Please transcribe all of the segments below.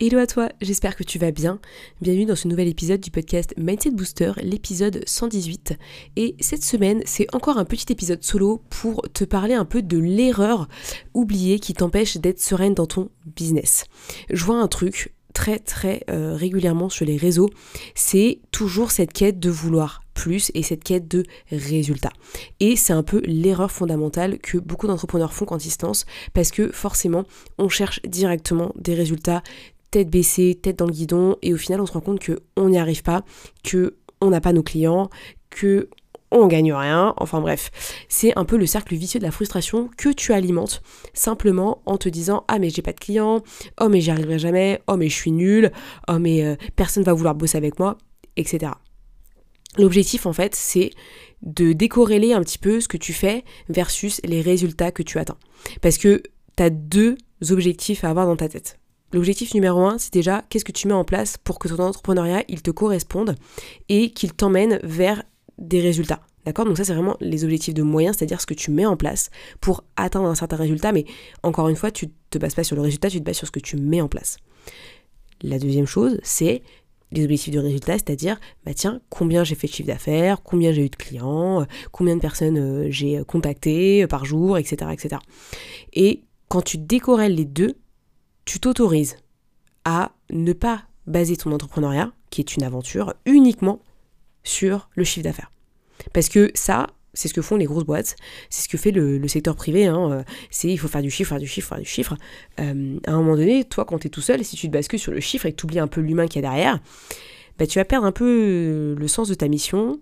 Hello à toi, j'espère que tu vas bien. Bienvenue dans ce nouvel épisode du podcast Mindset Booster, l'épisode 118. Et cette semaine, c'est encore un petit épisode solo pour te parler un peu de l'erreur oubliée qui t'empêche d'être sereine dans ton business. Je vois un truc très très euh, régulièrement sur les réseaux, c'est toujours cette quête de vouloir plus et cette quête de résultats. Et c'est un peu l'erreur fondamentale que beaucoup d'entrepreneurs font quand ils parce que forcément on cherche directement des résultats tête baissée, tête dans le guidon, et au final on se rend compte qu'on n'y arrive pas, que on n'a pas nos clients, que on gagne rien, enfin bref, c'est un peu le cercle vicieux de la frustration que tu alimentes simplement en te disant ah mais j'ai pas de clients, oh mais j'y arriverai jamais, oh mais je suis nul, oh mais euh, personne va vouloir bosser avec moi, etc. L'objectif en fait c'est de décorréler un petit peu ce que tu fais versus les résultats que tu atteins. Parce que tu as deux objectifs à avoir dans ta tête. L'objectif numéro un, c'est déjà qu'est-ce que tu mets en place pour que ton entrepreneuriat, il te corresponde et qu'il t'emmène vers des résultats. D'accord? Donc ça, c'est vraiment les objectifs de moyens, c'est-à-dire ce que tu mets en place pour atteindre un certain résultat. Mais encore une fois, tu ne te bases pas sur le résultat, tu te bases sur ce que tu mets en place. La deuxième chose, c'est les objectifs de résultat, c'est-à-dire, bah tiens, combien j'ai fait de chiffre d'affaires, combien j'ai eu de clients, combien de personnes euh, j'ai contactées euh, par jour, etc., etc. Et quand tu décorelles les deux, tu t'autorises à ne pas baser ton entrepreneuriat, qui est une aventure, uniquement sur le chiffre d'affaires. Parce que ça, c'est ce que font les grosses boîtes, c'est ce que fait le, secteur privé, hein, euh, c'est il faut faire du chiffre, faire du chiffre, faire du chiffre. Euh, à un moment donné, toi quand tu es tout seul, si tu te que sur le chiffre et que tu oublies un peu l'humain qu'il y a derrière, bah, tu vas perdre un peu le sens de ta mission,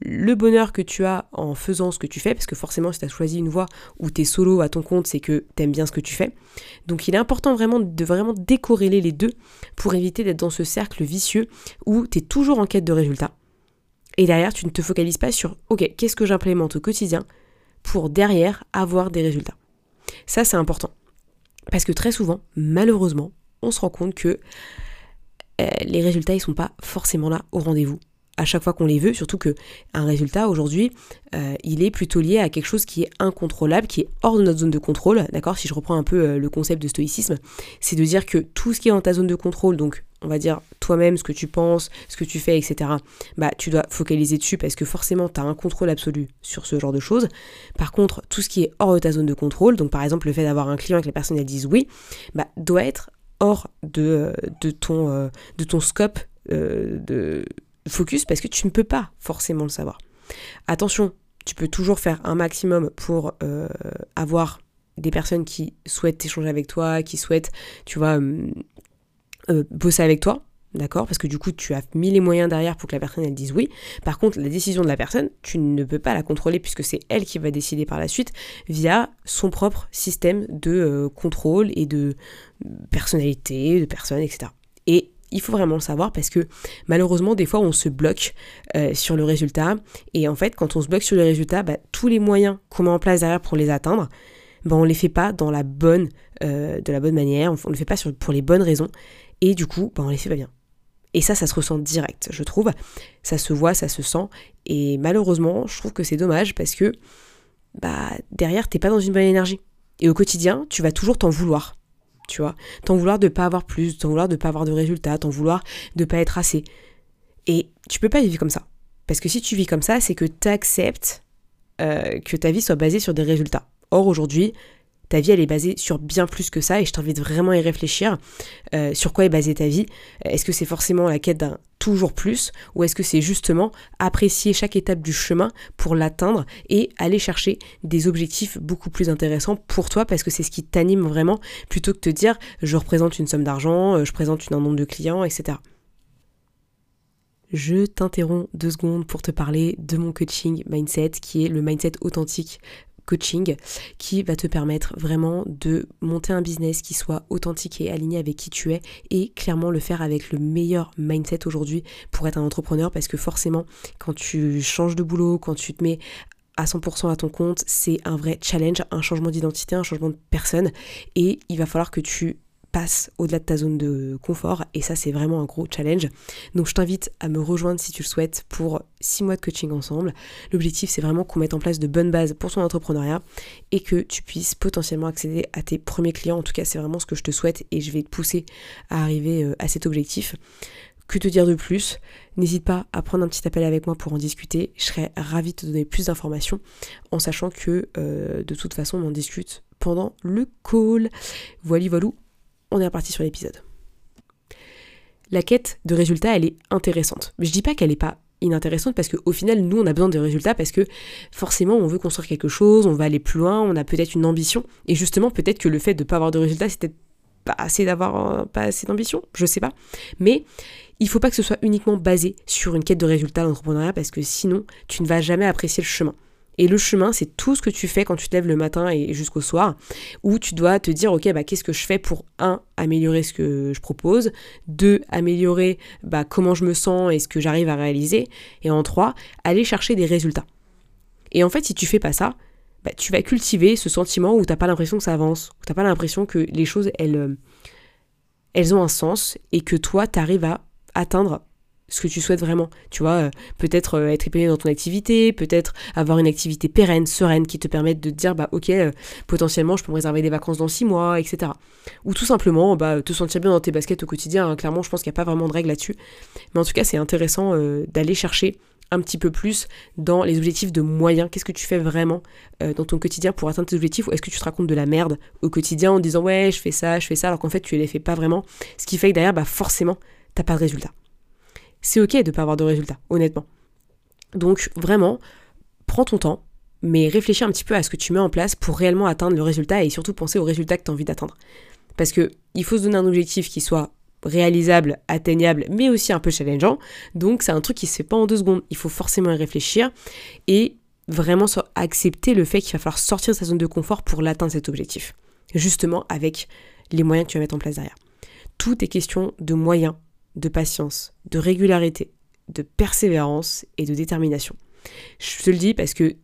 le bonheur que tu as en faisant ce que tu fais, parce que forcément si tu as choisi une voie où tu es solo à ton compte, c'est que tu aimes bien ce que tu fais. Donc il est important vraiment de vraiment décorréler les deux pour éviter d'être dans ce cercle vicieux où tu es toujours en quête de résultats. Et derrière, tu ne te focalises pas sur OK, qu'est-ce que j'implémente au quotidien pour derrière avoir des résultats. Ça c'est important. Parce que très souvent, malheureusement, on se rend compte que euh, les résultats ils sont pas forcément là au rendez-vous à chaque fois qu'on les veut, surtout que un résultat aujourd'hui, euh, il est plutôt lié à quelque chose qui est incontrôlable, qui est hors de notre zone de contrôle, d'accord? Si je reprends un peu euh, le concept de stoïcisme, c'est de dire que tout ce qui est dans ta zone de contrôle, donc on va dire toi-même, ce que tu penses, ce que tu fais, etc., bah tu dois focaliser dessus parce que forcément tu as un contrôle absolu sur ce genre de choses. Par contre, tout ce qui est hors de ta zone de contrôle, donc par exemple le fait d'avoir un client et que la personne elle dise oui, bah doit être hors de, de, ton, euh, de ton scope de focus parce que tu ne peux pas forcément le savoir. Attention, tu peux toujours faire un maximum pour euh, avoir des personnes qui souhaitent échanger avec toi, qui souhaitent, tu vois, euh, euh, bosser avec toi, d'accord? Parce que du coup, tu as mis les moyens derrière pour que la personne elle dise oui. Par contre, la décision de la personne, tu ne peux pas la contrôler puisque c'est elle qui va décider par la suite via son propre système de contrôle et de personnalité, de personnes, etc. Et il faut vraiment le savoir parce que malheureusement des fois on se bloque euh, sur le résultat et en fait quand on se bloque sur le résultat, bah, tous les moyens qu'on met en place derrière pour les atteindre, bah, on les fait pas dans la bonne, euh, de la bonne manière, on, ne les fait pas pour les bonnes raisons et du coup bah, on les fait pas bien. Et ça, ça se ressent direct, je trouve. Ça se voit, ça se sent. Et malheureusement, je trouve que c'est dommage parce que bah, derrière, t'es pas dans une bonne énergie. Et au quotidien, tu vas toujours t'en vouloir tu vois. T'en vouloir de pas avoir plus, t'en vouloir de pas avoir de résultats, t'en vouloir de pas être assez. Et tu peux pas vivre comme ça. Parce que si tu vis comme ça, c'est que tu acceptes euh, que ta vie soit basée sur des résultats. Or aujourd'hui, ta vie elle est basée sur bien plus que ça et je t'invite vraiment à y réfléchir. Euh, sur quoi est basée ta vie? Est-ce que c'est forcément la quête d'un toujours plus ou est-ce que c'est justement apprécier chaque étape du chemin pour l'atteindre et aller chercher des objectifs beaucoup plus intéressants pour toi? Parce que c'est ce qui t'anime vraiment plutôt que te dire je représente une somme d'argent, euh, je présente un nombre de clients, etc. Je t'interromps deux secondes pour te parler de mon coaching mindset qui est le mindset authentique coaching qui va te permettre vraiment de monter un business qui soit authentique et aligné avec qui tu es et clairement le faire avec le meilleur mindset aujourd'hui pour être un entrepreneur parce que forcément quand tu changes de boulot, quand tu te mets à 100% à ton compte, c'est un vrai challenge, un changement d'identité, un changement de personne et il va falloir que tu passe au-delà de ta zone de confort et ça c'est vraiment un gros challenge. Donc je t'invite à me rejoindre si tu le souhaites pour 6 mois de coaching ensemble. L'objectif c'est vraiment qu'on mette en place de bonnes bases pour ton entrepreneuriat et que tu puisses potentiellement accéder à tes premiers clients. En tout cas c'est vraiment ce que je te souhaite et je vais te pousser à arriver euh, à cet objectif. Que te dire de plus? N'hésite pas à prendre un petit appel avec moi pour en discuter. Je serais ravie de te donner plus d'informations en sachant que euh, de toute façon on en discute pendant le call. Voilà, voilà on est reparti sur l'épisode. La quête de résultats, elle est intéressante. Je dis pas qu'elle n'est pas inintéressante parce qu'au final, nous, on a besoin de résultats parce que forcément, on veut construire quelque chose, on va aller plus loin, on a peut-être une ambition. Et justement, peut-être que le fait de ne pas avoir de résultats, c'est peut-être pas assez d'avoir pas assez d'ambition, je sais pas. Mais il faut pas que ce soit uniquement basé sur une quête de résultats d'entrepreneuriat parce que sinon, tu ne vas jamais apprécier le chemin. Et le chemin, c'est tout ce que tu fais quand tu te lèves le matin et jusqu'au soir, où tu dois te dire, ok, bah, qu'est-ce que je fais pour, un, améliorer ce que je propose, deux, améliorer bah, comment je me sens et ce que j'arrive à réaliser, et en trois, aller chercher des résultats. Et en fait, si tu fais pas ça, bah, tu vas cultiver ce sentiment où tu n'as pas l'impression que ça avance, où tu n'as pas l'impression que les choses, elles, euh, elles ont un sens, et que toi, tu arrives à atteindre ce que tu souhaites vraiment. Tu vois, euh, peut-être euh, être épanoui dans ton activité, peut-être avoir une activité pérenne, sereine, qui te permette de dire, bah ok, euh, potentiellement je peux me réserver des vacances dans six mois, etc. Ou tout simplement, bah, te sentir bien dans tes baskets au quotidien. Hein. Clairement, je pense qu'il n'y a pas vraiment de règle là-dessus. Mais en tout cas, c'est intéressant d'aller chercher un petit peu plus dans les objectifs de moyens. Qu'est-ce que tu fais vraiment dans ton quotidien pour atteindre tes objectifs Ou est-ce que tu te racontes de la merde au quotidien en disant ouais, je fais ça, je fais ça, alors qu'en fait tu ne les fais pas vraiment. Ce qui fait que derrière, bah forcément, t'as pas de résultat c'est ok de ne pas avoir de résultats, honnêtement. Donc vraiment, prends ton temps, mais réfléchis un petit peu à ce que tu mets en place pour réellement atteindre le résultat et surtout penser au résultat que tu as envie d'atteindre. Parce que il faut se donner un objectif qui soit réalisable, atteignable, mais aussi un peu challengeant. Donc c'est un truc qui se fait pas en deux secondes. Il faut forcément y réfléchir et vraiment accepter le fait qu'il va falloir sortir de sa zone de confort pour l'atteindre cet objectif. Justement avec les moyens que tu vas mettre en place derrière. Tout est question de moyens de patience, de régularité, de persévérance et de détermination. Je te le dis parce que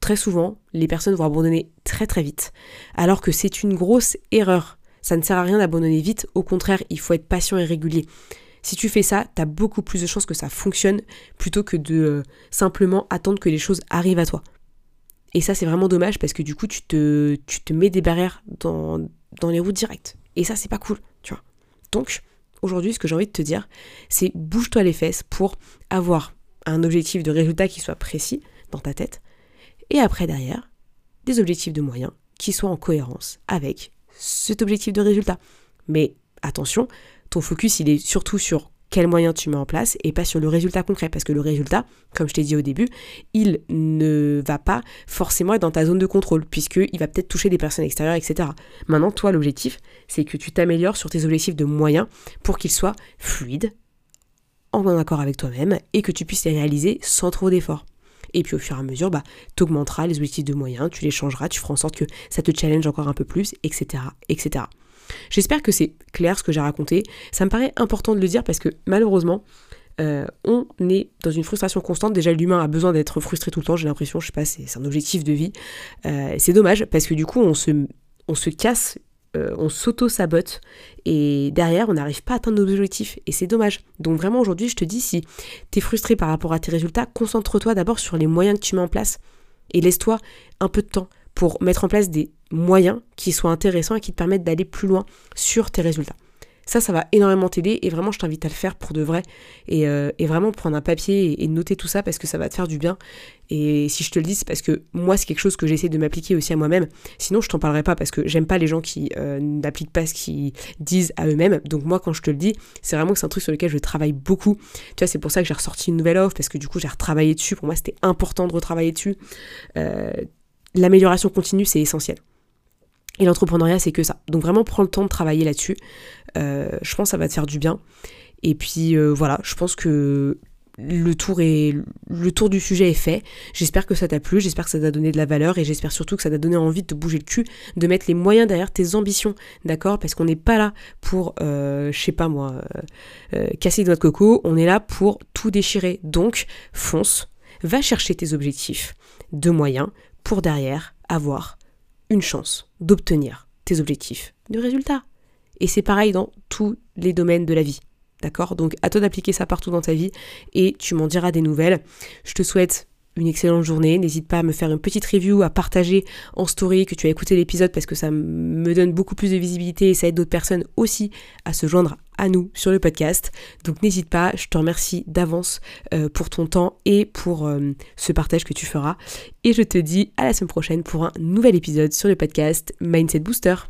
très souvent, les personnes vont abandonner très très vite, alors que c'est une grosse erreur. Ça ne sert à rien d'abandonner vite, au contraire, il faut être patient et régulier. Si tu fais ça, tu as beaucoup plus de chances que ça fonctionne plutôt que de euh, simplement attendre que les choses arrivent à toi. Et ça, c'est vraiment dommage parce que du coup, tu te, tu te mets des barrières dans, dans les routes directes. Et ça, c'est pas cool, tu vois. Donc, aujourd'hui, ce que j'ai envie de te dire, c'est bouge-toi les fesses pour avoir un objectif de résultat qui soit précis dans ta tête. Et après, derrière, des objectifs de moyens qui soient en cohérence avec cet objectif de résultat. Mais attention, ton focus, il est surtout sur quels moyens tu mets en place et pas sur le résultat concret. Parce que le résultat, comme je t'ai dit au début, il ne va pas forcément être dans ta zone de contrôle, puisqu'il va peut-être toucher des personnes extérieures, etc. Maintenant, toi, l'objectif, c'est que tu t'améliores sur tes objectifs de moyens pour qu'ils soient fluides, en accord avec toi-même, et que tu puisses les réaliser sans trop d'efforts. Et puis au fur et à mesure, bah, tu augmenteras les objectifs de moyens, tu les changeras, tu feras en sorte que ça te challenge encore un peu plus, etc. etc. J'espère que c'est clair ce que j'ai raconté. Ça me paraît important de le dire parce que malheureusement, euh, on est dans une frustration constante. Déjà, l'humain a besoin d'être frustré tout le temps, j'ai l'impression, je sais pas, c'est un objectif de vie. Euh, c'est dommage parce que du coup, on se, casse, euh, on s'auto-sabote et derrière, on n'arrive pas à atteindre nos objectifs et c'est dommage. Donc, vraiment, aujourd'hui, je te dis, si tu es frustré par rapport à tes résultats, concentre-toi d'abord sur les moyens que tu mets en place et laisse-toi un peu de temps pour mettre en place des moyens qui soient intéressants et qui te permettent d'aller plus loin sur tes résultats. Ça, ça va énormément t'aider et vraiment, je t'invite à le faire pour de vrai et, euh, vraiment prendre un papier et, noter tout ça parce que ça va te faire du bien. Et si je te le dis, c'est parce que moi, c'est quelque chose que j'essaie de m'appliquer aussi à moi-même. Sinon, je t'en parlerai pas parce que j'aime pas les gens qui euh, n'appliquent pas ce qu'ils disent à eux-mêmes. Donc, moi, quand je te le dis, c'est vraiment que c'est un truc sur lequel je travaille beaucoup. Tu vois, c'est pour ça que j'ai ressorti une nouvelle offre parce que du coup, j'ai retravaillé dessus. Pour moi, c'était important de retravailler dessus. Euh, l'amélioration continue, c'est essentiel. Et l'entrepreneuriat, c'est que ça. Donc vraiment, prends le temps de travailler là-dessus. Euh, je pense que ça va te faire du bien. Et puis euh, voilà, je pense que le tour est le tour du sujet est fait. J'espère que ça t'a plu, j'espère que ça t'a donné de la valeur et j'espère surtout que ça t'a donné envie de te bouger le cul, de mettre les moyens derrière tes ambitions, d'accord? Parce qu'on n'est pas là pour, euh, je sais pas moi, casser de coco, on est là pour tout déchirer. Donc fonce, va chercher tes objectifs de moyens pour derrière avoir une chance d'obtenir tes objectifs de résultats. Et c'est pareil dans tous les domaines de la vie. D'accord? Donc à toi d'appliquer ça partout dans ta vie et tu m'en diras des nouvelles. Je te souhaite une excellente journée. N'hésite pas à me faire une petite review, à partager en story que tu as écouté l'épisode parce que ça me donne beaucoup plus de visibilité et ça aide d'autres personnes aussi à se joindre à nous sur le podcast. Donc n'hésite pas, je te remercie d'avance euh, pour ton temps et pour euh, ce partage que tu feras. Et je te dis à la semaine prochaine pour un nouvel épisode sur le podcast Mindset Booster.